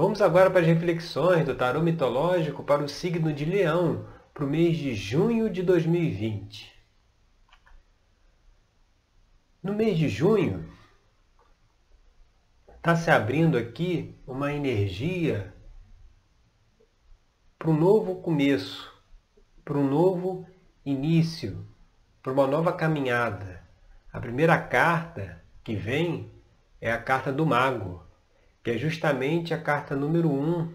Vamos agora para as reflexões do tarô mitológico para o signo de Leão, para o mês de junho de 2020. No mês de junho, está se abrindo aqui uma energia para um novo começo, para um novo início, para uma nova caminhada. A primeira carta que vem é a carta do Mago, que é justamente a carta número um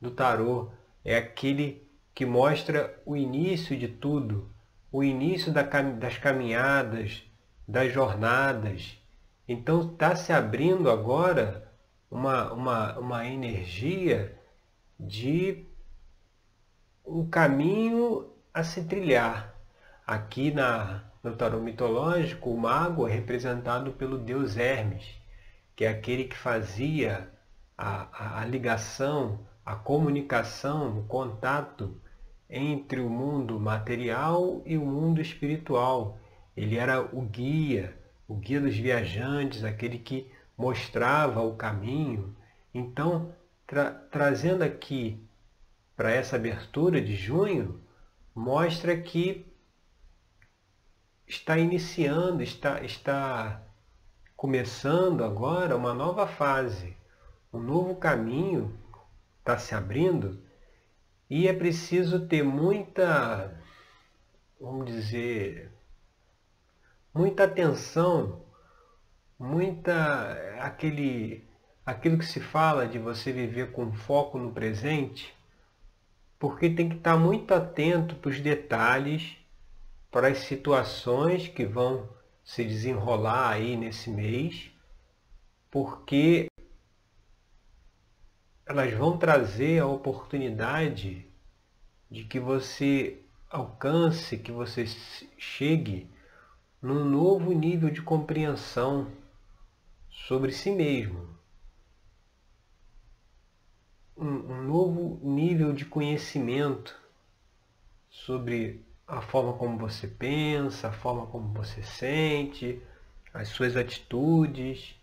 do tarô. É aquele que mostra o início de tudo, o início das caminhadas, das jornadas. Então está se abrindo agora uma, uma, uma energia de um caminho a se trilhar. Aqui na, no tarô mitológico, o mago é representado pelo deus Hermes, que é aquele que fazia a, a, a ligação, a comunicação, o contato entre o mundo material e o mundo espiritual. Ele era o guia, o guia dos viajantes, aquele que mostrava o caminho. Então, tra trazendo aqui para essa abertura de junho, mostra que está iniciando, está, está começando agora uma nova fase, um novo caminho está se abrindo e é preciso ter muita, vamos dizer, muita atenção, muita aquele aquilo que se fala de você viver com foco no presente, porque tem que estar muito atento para os detalhes, para as situações que vão se desenrolar aí nesse mês, porque elas vão trazer a oportunidade de que você alcance, que você chegue num novo nível de compreensão sobre si mesmo. Um, um novo nível de conhecimento sobre a forma como você pensa, a forma como você sente, as suas atitudes.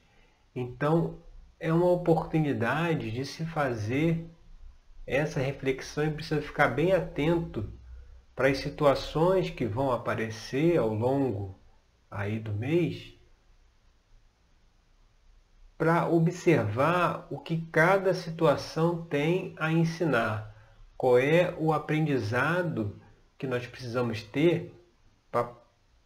Então, é uma oportunidade de se fazer essa reflexão e precisa ficar bem atento para as situações que vão aparecer ao longo aí do mês, para observar o que cada situação tem a ensinar, qual é o aprendizado que nós precisamos ter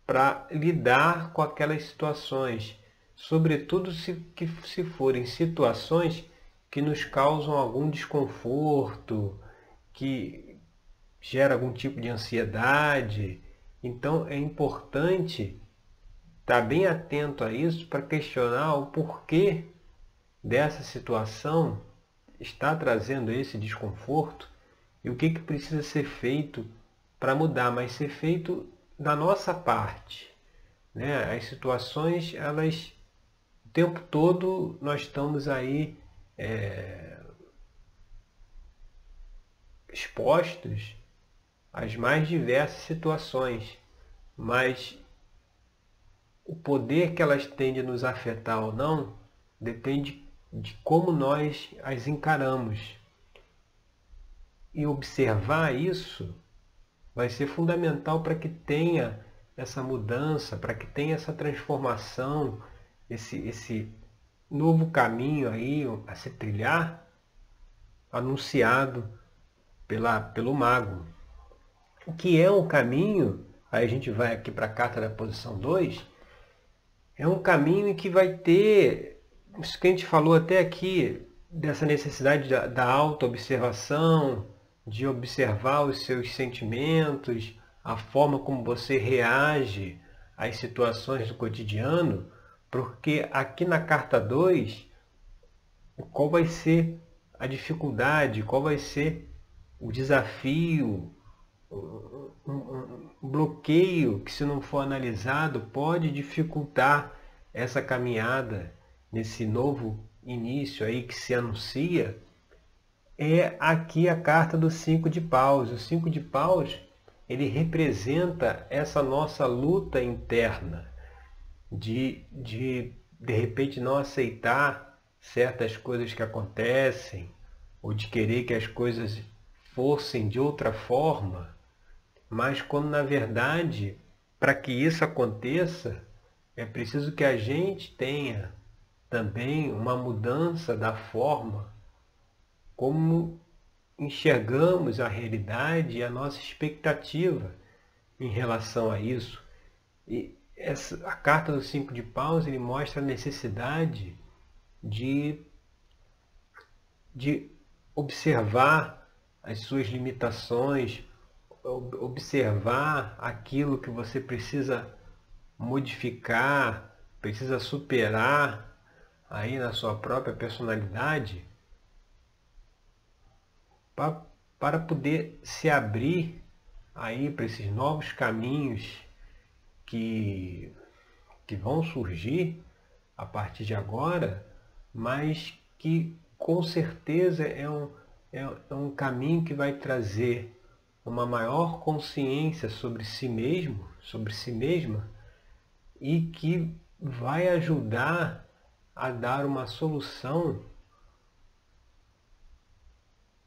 para lidar com aquelas situações sobretudo se, que, se forem situações que nos causam algum desconforto, que gera algum tipo de ansiedade. Então é importante estar bem atento a isso para questionar o porquê dessa situação está trazendo esse desconforto e o que, que precisa ser feito para mudar, mas ser feito da nossa parte. Né? As situações elas o tempo todo nós estamos aí é, expostos às mais diversas situações, mas o poder que elas têm de nos afetar ou não depende de como nós as encaramos. E observar isso vai ser fundamental para que tenha essa mudança, para que tenha essa transformação, esse, esse novo caminho aí a se trilhar, anunciado pela, pelo mago. O que é um caminho, aí a gente vai aqui para a carta da posição 2, é um caminho que vai ter, isso que a gente falou até aqui, dessa necessidade da, da auto-observação, de observar os seus sentimentos, a forma como você reage às situações do cotidiano, porque aqui na carta 2, qual vai ser a dificuldade, qual vai ser o desafio, um, bloqueio que, se não for analisado, pode dificultar essa caminhada nesse novo início aí que se anuncia, é aqui a carta do cinco de paus. O cinco de paus, ele representa essa nossa luta interna de, de de repente não aceitar certas coisas que acontecem, ou de querer que as coisas fossem de outra forma, mas quando na verdade, para que isso aconteça, é preciso que a gente tenha também uma mudança da forma como enxergamos a realidade e a nossa expectativa em relação a isso. E essa, a carta do cinco de paus ele mostra a necessidade de, de observar as suas limitações, observar aquilo que você precisa modificar, precisa superar aí na sua própria personalidade para poder se abrir aí para esses novos caminhos que, que vão surgir a partir de agora, mas que com certeza é um, é, é um caminho que vai trazer uma maior consciência sobre si mesmo, sobre si mesma, e que vai ajudar a dar uma solução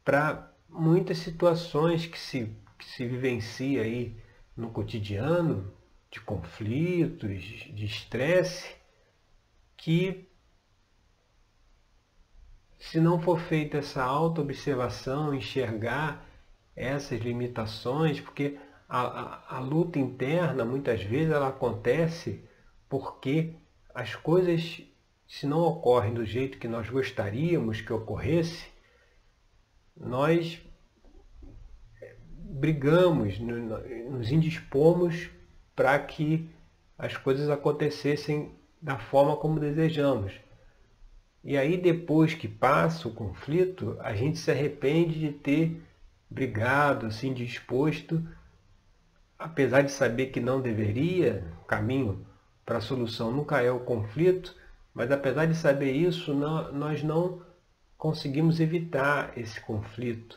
para muitas situações que se, que se vivencia aí no cotidiano, de conflitos, de estresse, que se não for feita essa auto-observação, enxergar essas limitações, porque a, a, a, luta interna muitas vezes ela acontece porque as coisas, se não ocorrem do jeito que nós gostaríamos que ocorresse, nós brigamos, nos indispomos para que as coisas acontecessem da forma como desejamos. E aí depois que passa o conflito, a gente se arrepende de ter brigado, assim, disposto, apesar de saber que não deveria, o caminho para a solução nunca é o conflito, mas apesar de saber isso, não, nós não conseguimos evitar esse conflito.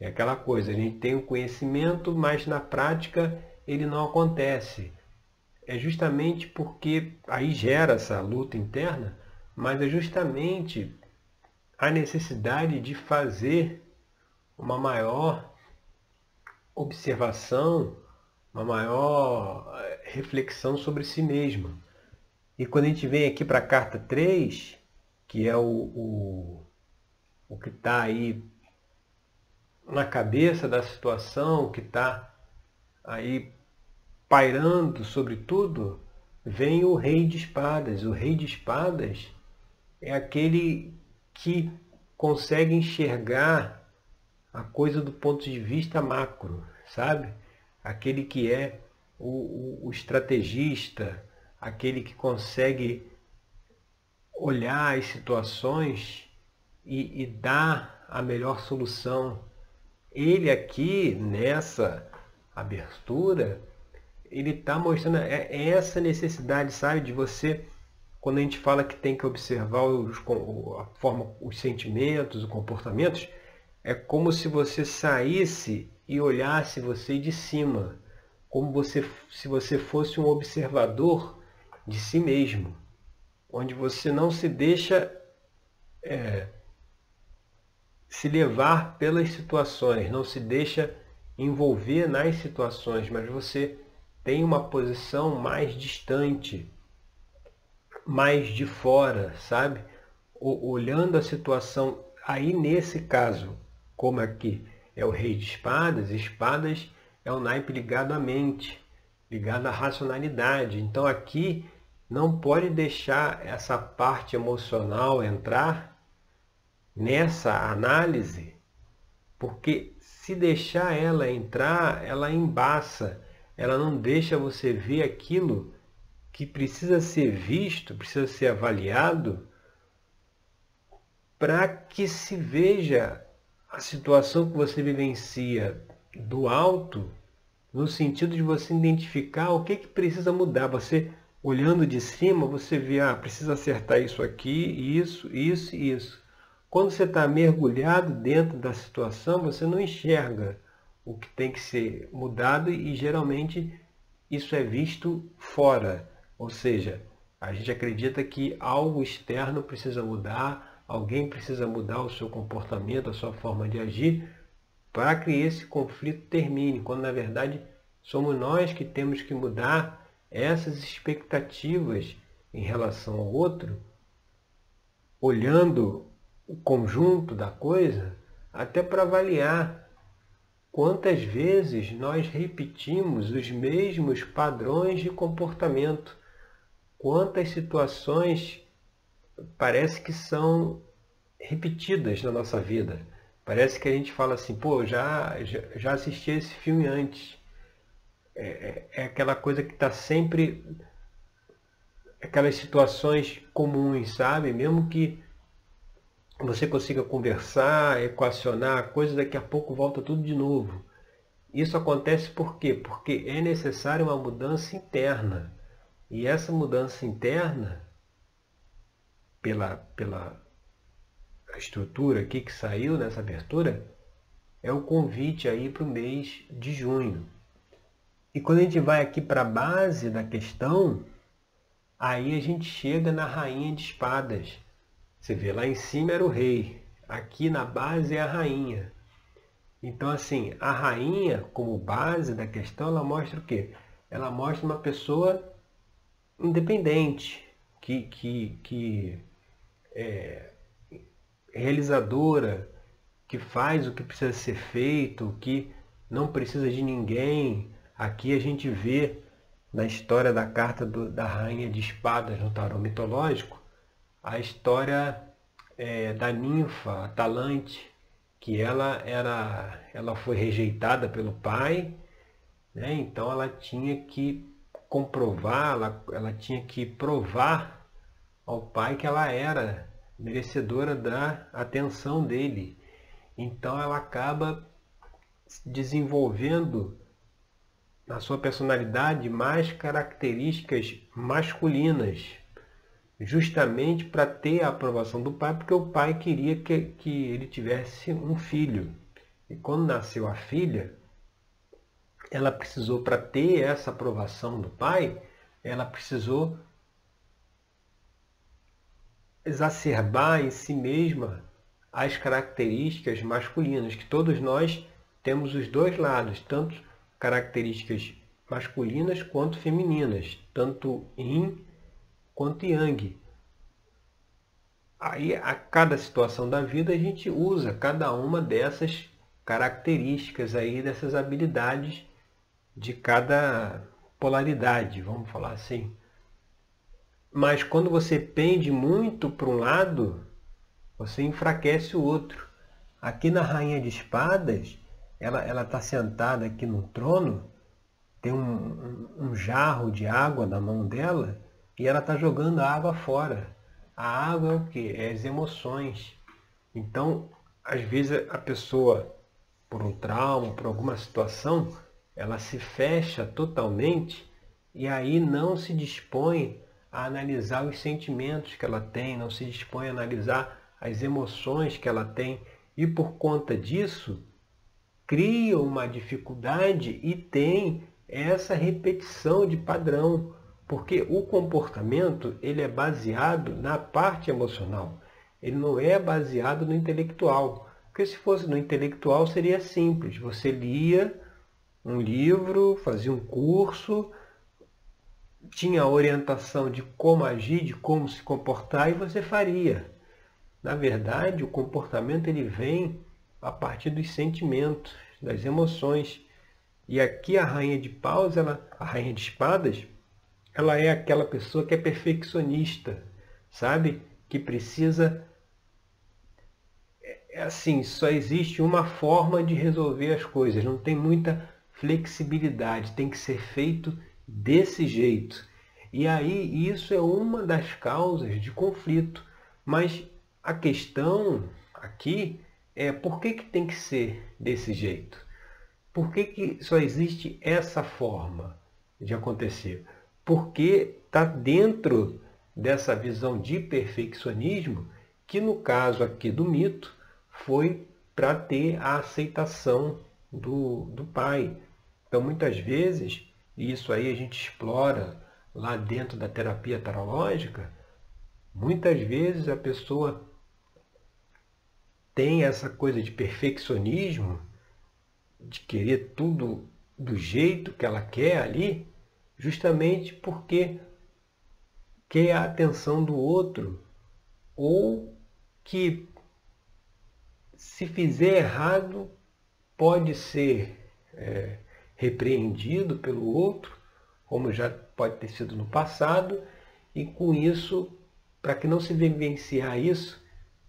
É aquela coisa, a gente tem o conhecimento, mas na prática ele não acontece. É justamente porque aí gera essa luta interna, mas é justamente a necessidade de fazer uma maior observação, uma maior eh, reflexão sobre si mesmo. E quando a gente vem aqui para a carta 3, que é o, o o que está aí na cabeça da situação, o que está aí pairando sobre tudo, vem o rei de espadas. O rei de espadas é aquele que consegue enxergar a coisa do ponto de vista macro, sabe? Aquele que é o, o, o estrategista, aquele que consegue olhar as situações e, e dar a melhor solução. Ele aqui, nessa abertura, ele está mostrando é, é essa necessidade, sabe, de você, quando a gente fala que tem que observar os, a forma, os sentimentos, os comportamentos, é como se você saísse e olhasse você de cima, como você, se você fosse um observador de si mesmo, onde você não se deixa é, se levar pelas situações, não se deixa envolver nas situações, mas você tem uma posição mais distante, mais de fora, sabe? Olhando a situação, aí nesse caso, como aqui é o rei de espadas, espadas é o naipe ligado à mente, ligado à racionalidade. Então aqui não pode deixar essa parte emocional entrar nessa análise, porque se deixar ela entrar, ela embaça, ela não deixa você ver aquilo que precisa ser visto, precisa ser avaliado, para que se veja a situação que você vivencia do alto, no sentido de você identificar o que, que precisa mudar. Você, olhando de cima, você vê, ah, precisa acertar isso aqui, isso, isso e isso. Quando você está mergulhado dentro da situação, você não enxerga o que tem que ser mudado e geralmente isso é visto fora. Ou seja, a gente acredita que algo externo precisa mudar, alguém precisa mudar o seu comportamento, a sua forma de agir, para que esse conflito termine, quando na verdade somos nós que temos que mudar essas expectativas em relação ao outro, olhando o conjunto da coisa, até para avaliar quantas vezes nós repetimos os mesmos padrões de comportamento, quantas situações parece que são repetidas na nossa vida. Parece que a gente fala assim, pô, já, já, assisti esse filme antes. É, é, é aquela coisa que está sempre. Aquelas situações comuns, sabe? Mesmo que você consiga conversar, equacionar a coisa, daqui a pouco volta tudo de novo. Isso acontece por quê? Porque é necessária uma mudança interna. E essa mudança interna, pela, pela estrutura aqui que saiu nessa abertura, é o convite aí para o mês de junho. E quando a gente vai aqui para a base da questão, aí a gente chega na rainha de espadas. Você vê, lá em cima era o rei, aqui na base é a rainha. Então, assim, a rainha, como base da questão, ela mostra o quê? Ela mostra uma pessoa independente, que, que, que é realizadora, que faz o que precisa ser feito, que não precisa de ninguém, Aqui a gente vê na história da carta do, da Rainha de Espadas no tarô mitológico a história é, da ninfa Atalante, que ela era, ela foi rejeitada pelo pai, né? então ela tinha que comprovar, ela, ela tinha que provar ao pai que ela era merecedora da atenção dele. Então ela acaba desenvolvendo na sua personalidade mais características masculinas, justamente para ter a aprovação do pai, porque o pai queria que, que ele tivesse um filho. E quando nasceu a filha, ela precisou, para ter essa aprovação do pai, ela precisou exacerbar em si mesma as características masculinas, que todos nós temos os dois lados, tanto características masculinas quanto femininas, tanto yin quanto yang. Aí, a cada situação da vida, a gente usa cada uma dessas características aí, dessas habilidades de cada polaridade, vamos falar assim. Mas quando você pende muito para um lado, você enfraquece o outro. Aqui na Rainha de Espadas, ela está sentada aqui no trono, tem um, um, um, jarro de água na mão dela e ela está jogando a água fora. A água é o que? É as emoções. Então, às vezes a pessoa, por um trauma, por alguma situação, ela se fecha totalmente e aí não se dispõe a analisar os sentimentos que ela tem, não se dispõe a analisar as emoções que ela tem. E por conta disso, cria uma dificuldade e tem essa repetição de padrão, porque o comportamento ele é baseado na parte emocional, ele não é baseado no intelectual. Porque se fosse no intelectual seria simples, você lia um livro, fazia um curso, tinha a orientação de como agir, de como se comportar e você faria. Na verdade, o comportamento ele vem a partir dos sentimentos, das emoções. E aqui a rainha de paus, ela, a rainha de espadas, ela é aquela pessoa que é perfeccionista, sabe? Que precisa é, é assim, só existe uma forma de resolver as coisas, não tem muita flexibilidade, tem que ser feito desse jeito. E aí isso é uma das causas de conflito. Mas a questão aqui é por que, que tem que ser desse jeito? Por que, que só existe essa forma de acontecer? Porque está dentro dessa visão de perfeccionismo que no caso aqui do mito foi para ter a aceitação do, do pai. Então muitas vezes, e isso aí a gente explora lá dentro da terapia tarológica, muitas vezes a pessoa tem essa coisa de perfeccionismo, de querer tudo do jeito que ela quer ali, justamente porque quer a atenção do outro ou que se fizer errado pode ser é, repreendido pelo outro, como já pode ter sido no passado, e com isso, para que não se vivenciar isso,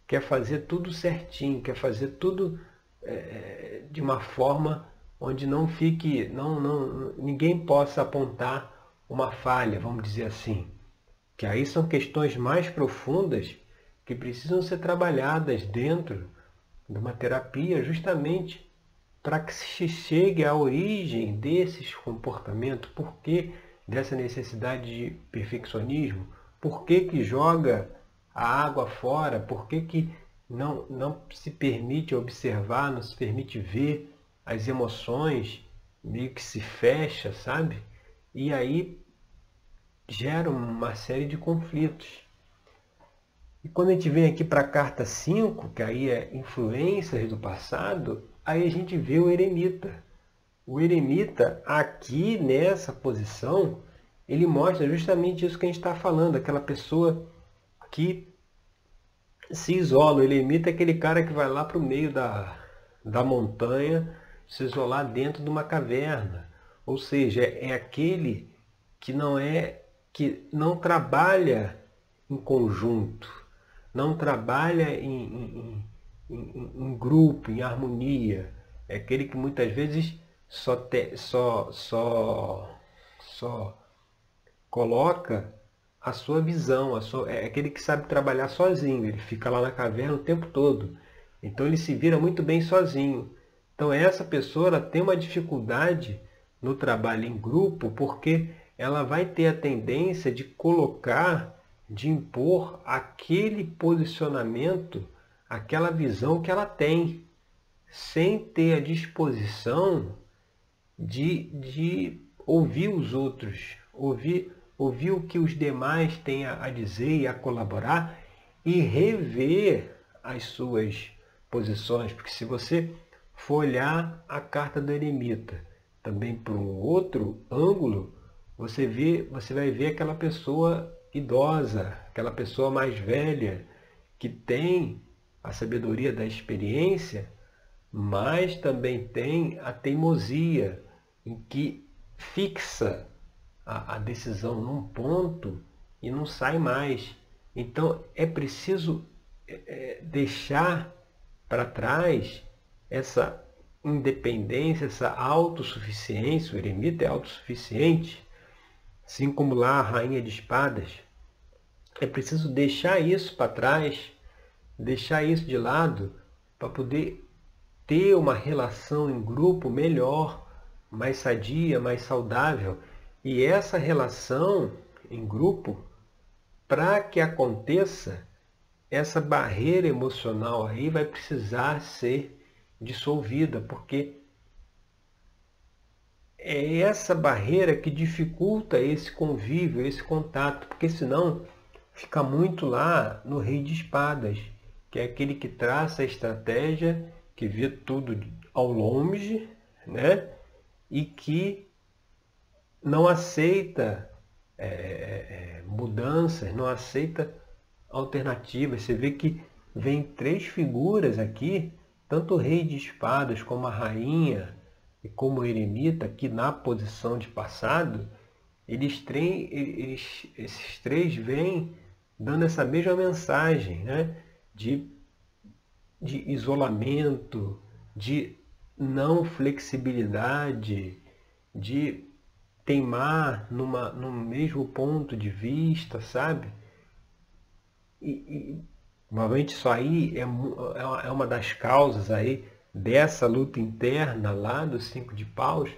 quer fazer tudo certinho, quer fazer tudo é, de uma forma onde não fique, não, não, ninguém possa apontar uma falha, vamos dizer assim. Que aí são questões mais profundas que precisam ser trabalhadas dentro de uma terapia justamente para que se chegue à origem desses comportamentos, por que dessa necessidade de perfeccionismo, por que, que joga a água fora, por que, que não, não se permite observar, não se permite ver as emoções, meio que se fecha, sabe? E aí gera uma série de conflitos. E quando a gente vem aqui para a carta 5, que aí é influências do passado, aí a gente vê o eremita. O eremita, aqui nessa posição, ele mostra justamente isso que a gente está falando, aquela pessoa que se isola. O eremita é aquele cara que vai lá para o meio da, da montanha, se isolar dentro de uma caverna. Ou seja, é aquele que não é que não trabalha em conjunto não trabalha em, em, em, em grupo, em harmonia. É aquele que muitas vezes só, te, só, só, só coloca a sua visão, a sua, é aquele que sabe trabalhar sozinho, ele fica lá na caverna o tempo todo. Então ele se vira muito bem sozinho. Então essa pessoa tem uma dificuldade no trabalho em grupo porque ela vai ter a tendência de colocar de impor aquele posicionamento, aquela visão que ela tem, sem ter a disposição de, de ouvir os outros, ouvir, ouvir o que os demais têm a dizer e a colaborar e rever as suas posições, porque se você for olhar a carta do eremita também por um outro ângulo, você vê, você vai ver aquela pessoa idosa, aquela pessoa mais velha que tem a sabedoria da experiência, mas também tem a teimosia em que fixa a, a decisão num ponto e não sai mais. Então é preciso é, é deixar para trás essa independência, essa autossuficiência. O eremita é autossuficiente, assim como lá a rainha de espadas é preciso deixar isso para trás, deixar isso de lado, para poder ter uma relação em grupo melhor, mais sadia, mais saudável. E essa relação em grupo, para que aconteça, essa barreira emocional aí vai precisar ser dissolvida, porque é essa barreira que dificulta esse convívio, esse contato, porque senão fica muito lá no Rei de Espadas, que é aquele que traça a estratégia, que vê tudo ao longe, né? E que não aceita é, é, mudanças, não aceita alternativas. Você vê que vem três figuras aqui, tanto o rei de espadas como a rainha e como o eremita, aqui na posição de passado, eles, eles esses três vêm dando essa mesma mensagem né? de, de isolamento, de não flexibilidade, de teimar numa, no mesmo ponto de vista, sabe? E, e provavelmente isso aí é, é, é uma das causas aí dessa luta interna lá dos cinco de paus,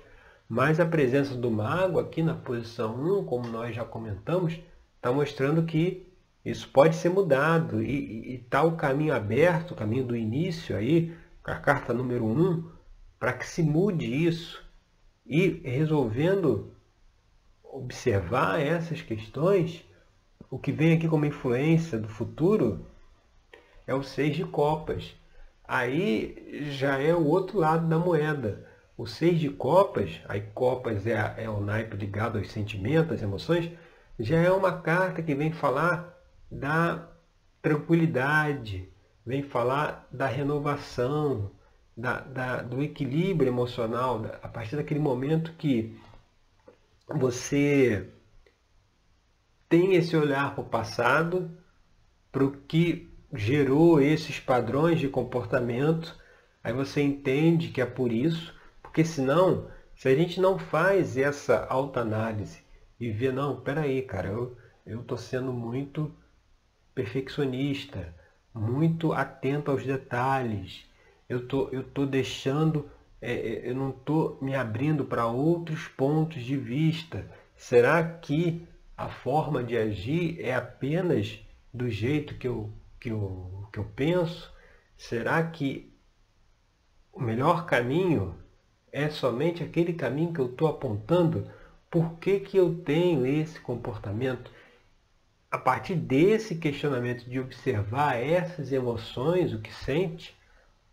mas a presença do mago aqui na posição 1, como nós já comentamos, está mostrando que isso pode ser mudado e está o caminho aberto, o caminho do início aí, a carta número 1, um, para que se mude isso. E resolvendo observar essas questões, o que vem aqui como influência do futuro é o seis de copas. aí já é o outro lado da moeda. O seis de copas, aí copas é, é o naipe ligado aos sentimentos, às emoções, já é uma carta que vem falar da tranquilidade, vem falar da renovação, da, da, do equilíbrio emocional, a partir daquele momento que você tem esse olhar para o passado, para o que gerou esses padrões de comportamento, aí você entende que é por isso, porque senão, se a gente não faz essa autoanálise e vê, não, peraí, cara, eu estou sendo muito perfeccionista, muito atento aos detalhes, eu tô, eu tô deixando, é, é eu não estou me abrindo para outros pontos de vista. Será que a forma de agir é apenas do jeito que eu, que eu, que eu penso? Será que o melhor caminho é somente aquele caminho que eu estou apontando? Por que, que eu tenho esse comportamento? A partir desse questionamento de observar essas emoções, o que sente,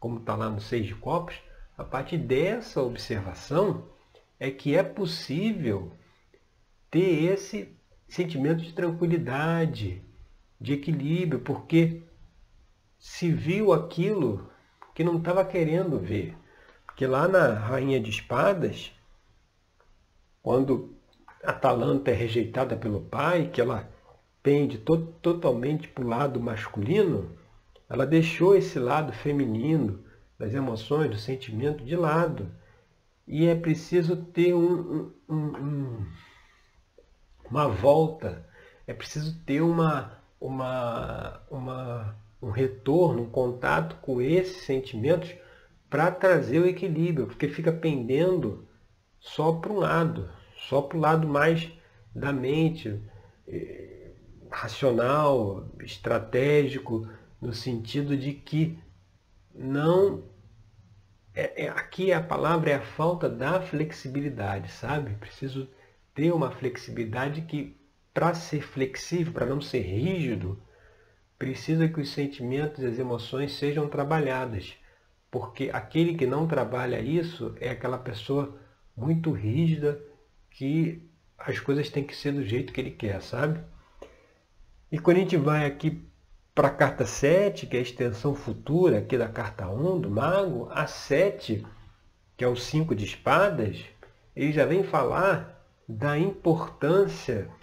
como está lá no Seis de Copos, a partir dessa observação é que é possível ter esse sentimento de tranquilidade, de equilíbrio, porque se viu aquilo que não estava querendo ver. Porque lá na Rainha de Espadas, quando Atalanta é rejeitada pelo pai, que ela pende to totalmente para o lado masculino, ela deixou esse lado feminino das emoções, do sentimento de lado. E é preciso ter um, um, um uma volta, é preciso ter uma, uma, uma, um retorno, um contato com esses sentimentos para trazer o equilíbrio, porque fica pendendo só para um lado, só para o lado mais da mente, eh, racional, estratégico, no sentido de que não. É, é, aqui a palavra é a falta da flexibilidade, sabe? Preciso ter uma flexibilidade que, para ser flexível, para não ser rígido, precisa que os sentimentos e as emoções sejam trabalhadas. Porque aquele que não trabalha isso é aquela pessoa muito rígida que as coisas têm que ser do jeito que ele quer, sabe? E quando a gente vai aqui para a carta 7, que é a extensão futura aqui da carta 1 do mago, a 7, que é o 5 de espadas, ele já vem falar da importância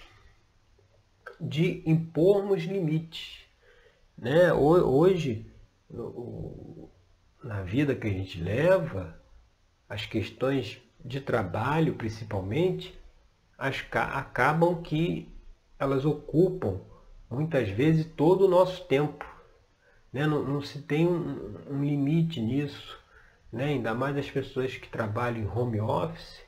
de impormos limites. Né? Hoje, na vida que a gente leva, as questões de trabalho principalmente, as, acabam que elas ocupam muitas vezes todo o nosso tempo. Né? Não, não se tem um, um limite nisso. Né? Ainda mais as pessoas que trabalham em home office,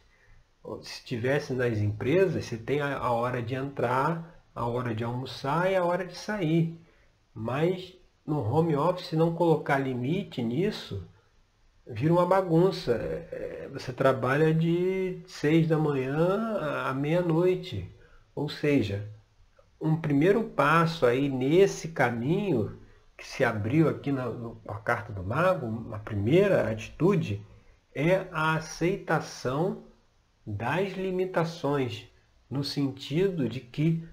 se estivesse nas empresas, você tem a, hora de entrar, a hora de almoçar e a hora de sair. Mas no home office, não colocar limite nisso, vira uma bagunça. É, você trabalha de seis da manhã à meia-noite. Ou seja, um primeiro passo aí nesse caminho que se abriu aqui na, na carta do mago, uma primeira atitude, é a aceitação das limitações, no sentido de que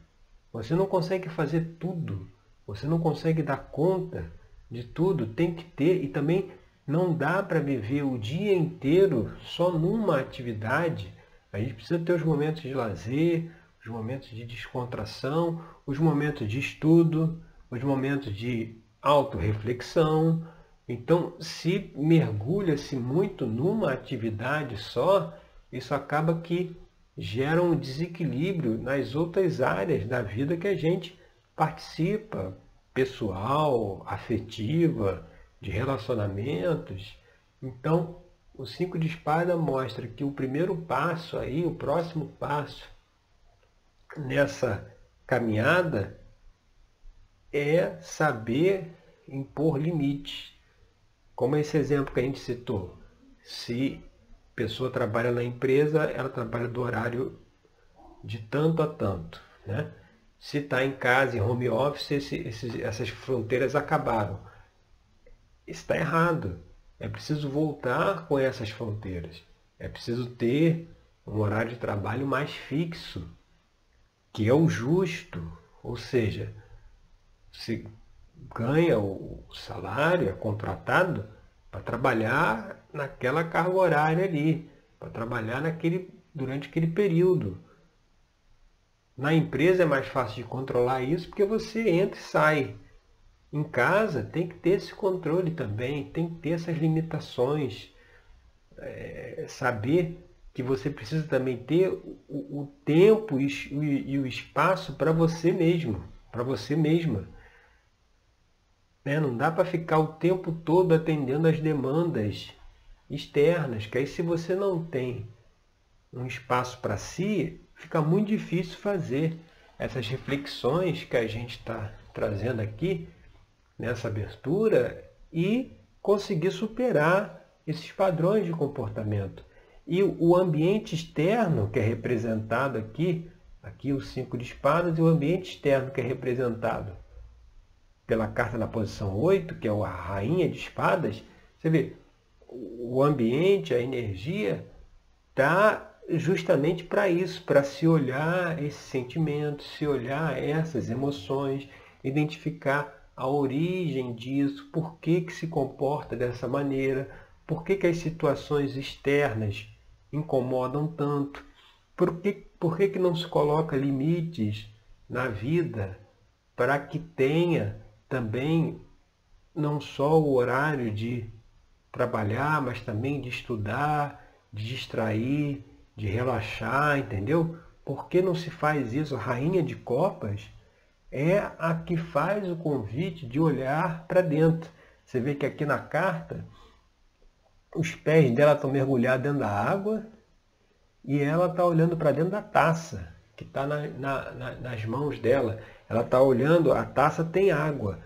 você não consegue fazer tudo, você não consegue dar conta de tudo, tem que ter e também não dá para viver o dia inteiro só numa atividade. A gente precisa ter os momentos de lazer, os momentos de descontração, os momentos de estudo, os momentos de autorreflexão. Então, se mergulha-se muito numa atividade só, isso acaba que gera um desequilíbrio nas outras áreas da vida que a gente participa, pessoal, afetiva, de relacionamentos. Então, o cinco de espada mostra que o primeiro passo aí, o próximo passo nessa caminhada é saber impor limites. Como esse exemplo que a gente citou. Se pessoa trabalha na empresa, ela trabalha do horário de tanto a tanto. Né? Se está em casa, em home office, esse, esses, essas fronteiras acabaram. está errado. É preciso voltar com essas fronteiras. É preciso ter um horário de trabalho mais fixo, que é o justo. Ou seja, se ganha o salário, é contratado para trabalhar naquela carga horária ali, para trabalhar naquele, durante aquele período. Na empresa é mais fácil de controlar isso porque você entra e sai. Em casa tem que ter esse controle também, tem que ter essas limitações. É, saber que você precisa também ter o, o tempo e, e, o espaço para você mesmo, para você mesma. Né? Não dá para ficar o tempo todo atendendo as demandas externas, que aí se você não tem um espaço para si, fica muito difícil fazer essas reflexões que a gente está trazendo aqui nessa abertura e conseguir superar esses padrões de comportamento. E o ambiente externo, que é representado aqui, aqui os cinco de espadas, e o ambiente externo, que é representado pela carta na posição 8, que é a rainha de espadas, você vê, o ambiente, a energia, está justamente para isso, para se olhar esses sentimentos, se olhar essas emoções, identificar a origem disso, por que, que se comporta dessa maneira, por que, que as situações externas incomodam tanto, por que, por que, que não se coloca limites na vida para que tenha também não só o horário de trabalhar, mas também de estudar, de distrair, de relaxar, entendeu? Por que não se faz isso? Rainha de copas é a que faz o convite de olhar para dentro. Você vê que aqui na carta, os pés dela estão mergulhados dentro da água e ela está olhando para dentro da taça que está na, na, nas mãos dela. Ela está olhando, a taça tem água.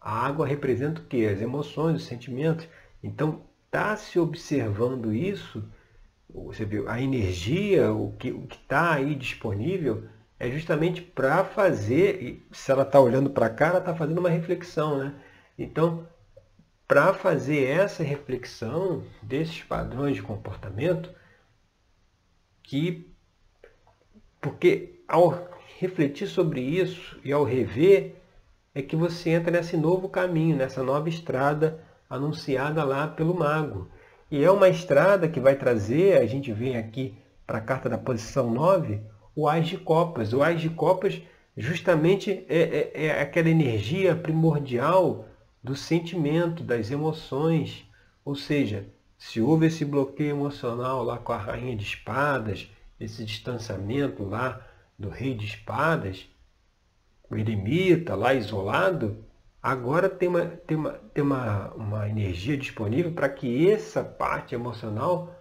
A água representa o quê? As emoções, os sentimentos. Então, está se observando isso você viu, a energia, o que está aí disponível, é justamente para fazer, se ela está olhando para cá, ela está fazendo uma reflexão. Né? Então, para fazer essa reflexão desses padrões de comportamento, que porque ao refletir sobre isso e ao rever, é que você entra nesse novo caminho, nessa nova estrada anunciada lá pelo mago. E é uma estrada que vai trazer, a gente vem aqui para a carta da posição 9, o Ás de Copas. O Ás de Copas justamente é, é, é aquela energia primordial do sentimento, das emoções. Ou seja, se houve esse bloqueio emocional lá com a rainha de espadas, esse distanciamento lá do rei de espadas, o eremita lá isolado, Agora tem uma, tem uma, tem uma, uma energia disponível para que essa parte emocional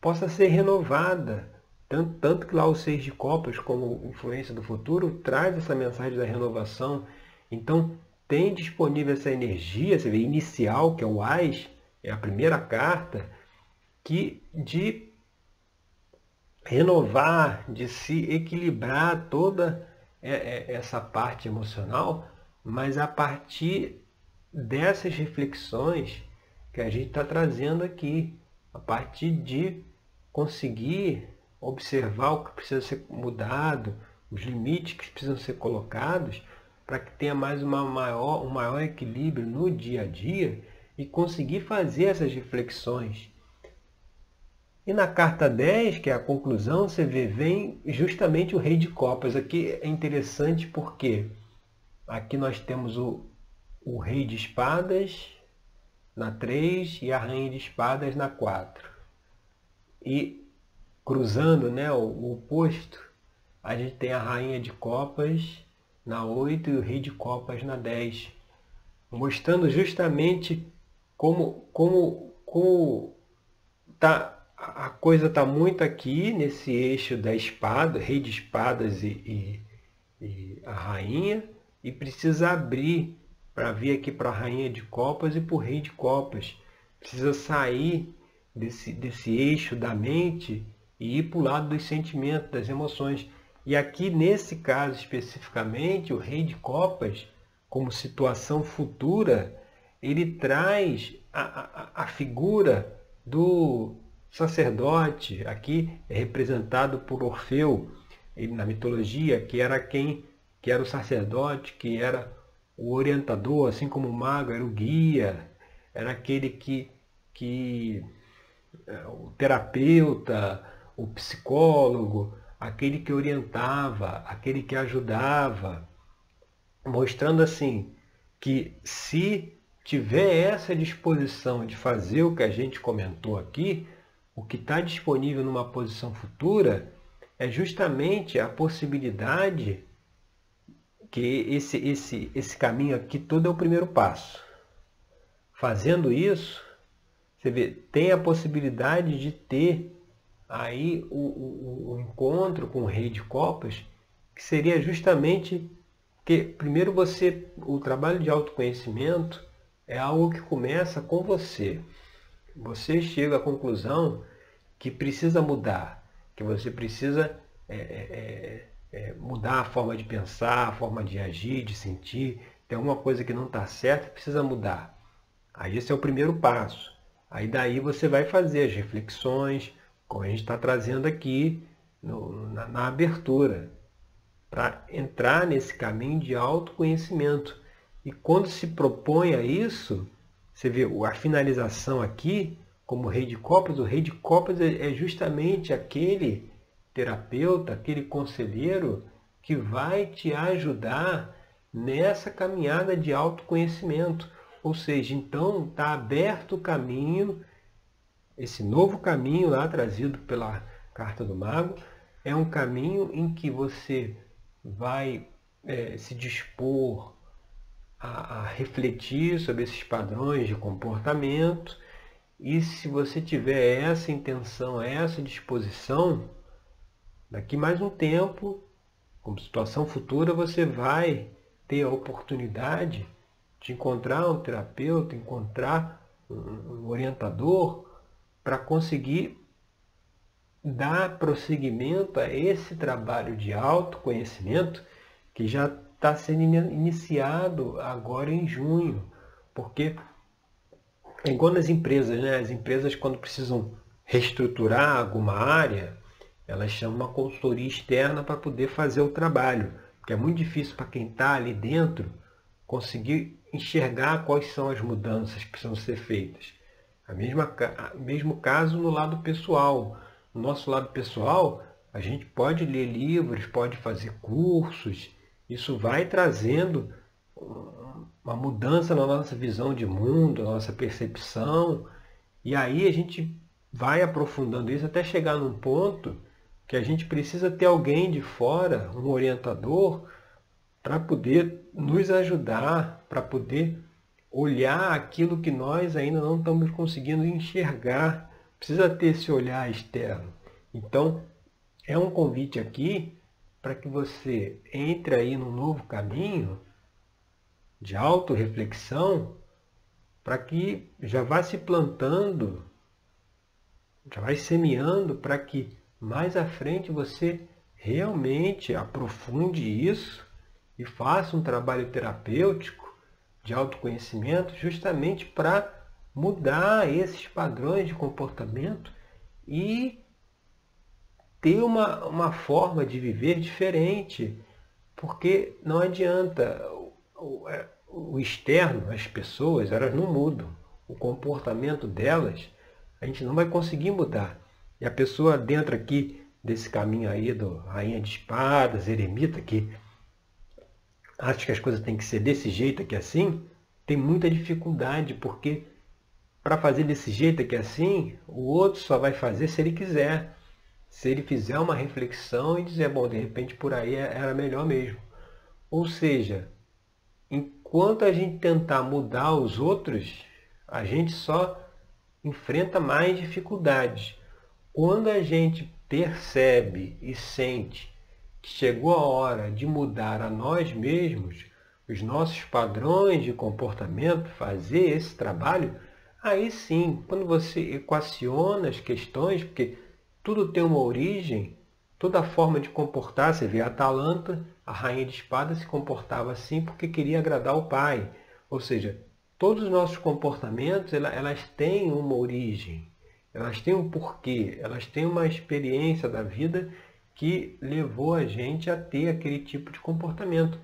possa ser renovada. Tanto, tanto que lá o Seis de Copas, como influência do futuro, traz essa mensagem da renovação. Então, tem disponível essa energia, você vê, inicial, que é o AIS, é a primeira carta, que de renovar, de se equilibrar toda é, é, essa parte emocional mas a partir dessas reflexões que a gente está trazendo aqui, a partir de conseguir observar o que precisa ser mudado, os limites que precisam ser colocados, para que tenha mais uma maior, um maior equilíbrio no dia a dia e conseguir fazer essas reflexões. E na carta 10, que é a conclusão, você vê, vem justamente o rei de copas. Aqui é interessante porque Aqui nós temos o, o rei de espadas na 3 e a rainha de espadas na 4. E cruzando né, o, o oposto, a gente tem a rainha de copas na 8 e o rei de copas na 10. Mostrando justamente como, como, como tá, a coisa está muito aqui nesse eixo da espada, rei de espadas e, e, e a rainha, e precisa abrir para vir aqui para a rainha de copas e para o rei de copas. Precisa sair desse, desse eixo da mente e ir para o lado dos sentimentos, das emoções. E aqui, nesse caso especificamente, o rei de copas, como situação futura, ele traz a, a, a figura do sacerdote, aqui é representado por Orfeu, ele, na mitologia, que era quem que era o sacerdote, que era o orientador, assim como o mago era o guia, era aquele que, que é, o terapeuta, o psicólogo, aquele que orientava, aquele que ajudava, mostrando assim que se tiver essa disposição de fazer o que a gente comentou aqui, o que está disponível numa posição futura é justamente a possibilidade que esse, esse, esse caminho aqui todo é o primeiro passo. Fazendo isso, você vê, tem a possibilidade de ter aí o, o, o encontro com o rei de copas, que seria justamente que primeiro você, o trabalho de autoconhecimento é algo que começa com você. Você chega à conclusão que precisa mudar, que você precisa é, é, é, mudar a forma de pensar, a forma de agir, de sentir. Tem alguma coisa que não está certa, precisa mudar. Aí esse é o primeiro passo. Aí daí você vai fazer as reflexões, como a gente está trazendo aqui no, na, na abertura, para entrar nesse caminho de autoconhecimento. E quando se propõe a isso, você vê a finalização aqui, como rei de copas, o rei de copas é, é justamente aquele terapeuta, aquele conselheiro que vai te ajudar nessa caminhada de autoconhecimento. Ou seja, então está aberto o caminho, esse novo caminho lá trazido pela carta do mago, é um caminho em que você vai é, se dispor a, a refletir sobre esses padrões de comportamento e se você tiver essa intenção, essa disposição, daqui mais um tempo, como situação futura, você vai ter a oportunidade de encontrar um terapeuta, encontrar um orientador para conseguir dar prosseguimento a esse trabalho de autoconhecimento que já está sendo iniciado agora em junho, porque é igual nas empresas, né? As empresas quando precisam reestruturar alguma área, elas chamam uma consultoria externa para poder fazer o trabalho, porque é muito difícil para quem está ali dentro conseguir enxergar quais são as mudanças que precisam ser feitas. A mesma, mesmo caso no lado pessoal. No nosso lado pessoal, a gente pode ler livros, pode fazer cursos, isso vai trazendo uma mudança na nossa visão de mundo, na nossa percepção, e aí a gente vai aprofundando isso até chegar num ponto que a gente precisa ter alguém de fora, um orientador, para poder nos ajudar, para poder olhar aquilo que nós ainda não estamos conseguindo enxergar. Precisa ter esse olhar externo. Então, é um convite aqui para que você entre aí num novo caminho de autorreflexão, para que já vá se plantando, já vai semeando para que mais à frente você realmente aprofunde isso e faça um trabalho terapêutico de autoconhecimento justamente para mudar esses padrões de comportamento e ter uma, uma forma de viver diferente. Porque não adianta, o, é, o externo, as pessoas, elas não mudam. O comportamento delas, a gente não vai conseguir mudar. E a pessoa dentro aqui desse caminho aí do Rainha de Espadas, Eremita, que acha que as coisas têm que ser desse jeito aqui assim, tem muita dificuldade, porque para fazer desse jeito aqui assim, o outro só vai fazer se ele quiser. Se ele fizer uma reflexão e dizer, bom, de repente por aí é, era melhor mesmo. Ou seja, enquanto a gente tentar mudar os outros, a gente só enfrenta mais dificuldades. Quando a gente percebe e sente que chegou a hora de mudar a nós mesmos, os nossos padrões de comportamento, fazer esse trabalho, aí sim, quando você equaciona as questões, porque tudo tem uma origem, toda forma de comportar, você vê a Atalanta, a rainha de espada se comportava assim porque queria agradar o pai. Ou seja, todos os nossos comportamentos, elas têm uma origem, elas têm um porquê, elas têm uma experiência da vida que levou a gente a ter aquele tipo de comportamento.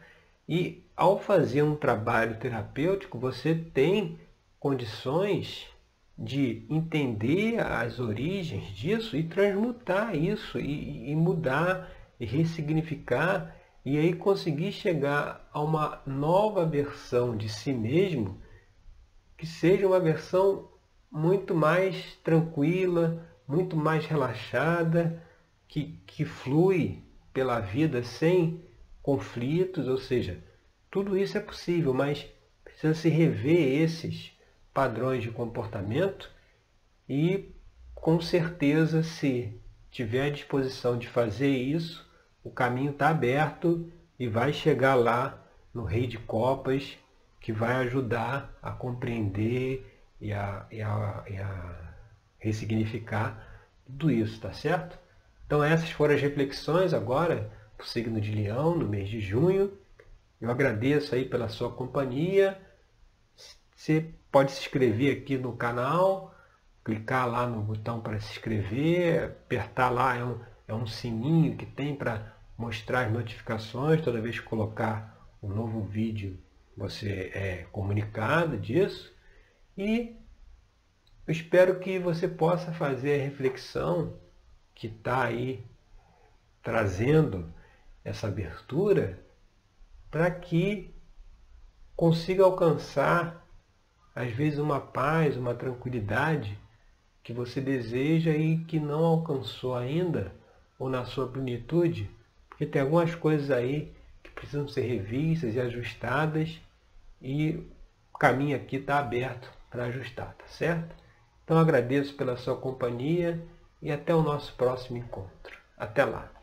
E ao fazer um trabalho terapêutico, você tem condições de entender as origens disso e transmutar isso e, e mudar e ressignificar e aí conseguir chegar a uma nova versão de si mesmo que seja uma versão muito mais tranquila, muito mais relaxada, que, que flui pela vida sem conflitos, ou seja, tudo isso é possível, mas precisa se rever esses padrões de comportamento e com certeza se tiver a disposição de fazer isso, o caminho está aberto e vai chegar lá no Rei de Copas, que vai ajudar a compreender e a, e a, e a ressignificar tudo isso, tá certo? Então essas foram as reflexões agora para o signo de Leão no mês de junho. Eu agradeço aí pela sua companhia. Você pode se inscrever aqui no canal, clicar lá no botão para se inscrever, apertar lá, é um, é um sininho que tem para mostrar as notificações toda vez que colocar um novo vídeo você é comunicado disso. E eu espero que você possa fazer a reflexão que está aí trazendo essa abertura para que consiga alcançar, às vezes, uma paz, uma tranquilidade que você deseja e que não alcançou ainda, ou na sua plenitude, porque tem algumas coisas aí que precisam ser revistas e ajustadas e o caminho aqui está aberto para ajustar, tá certo? Então agradeço pela sua companhia e até o nosso próximo encontro. Até lá!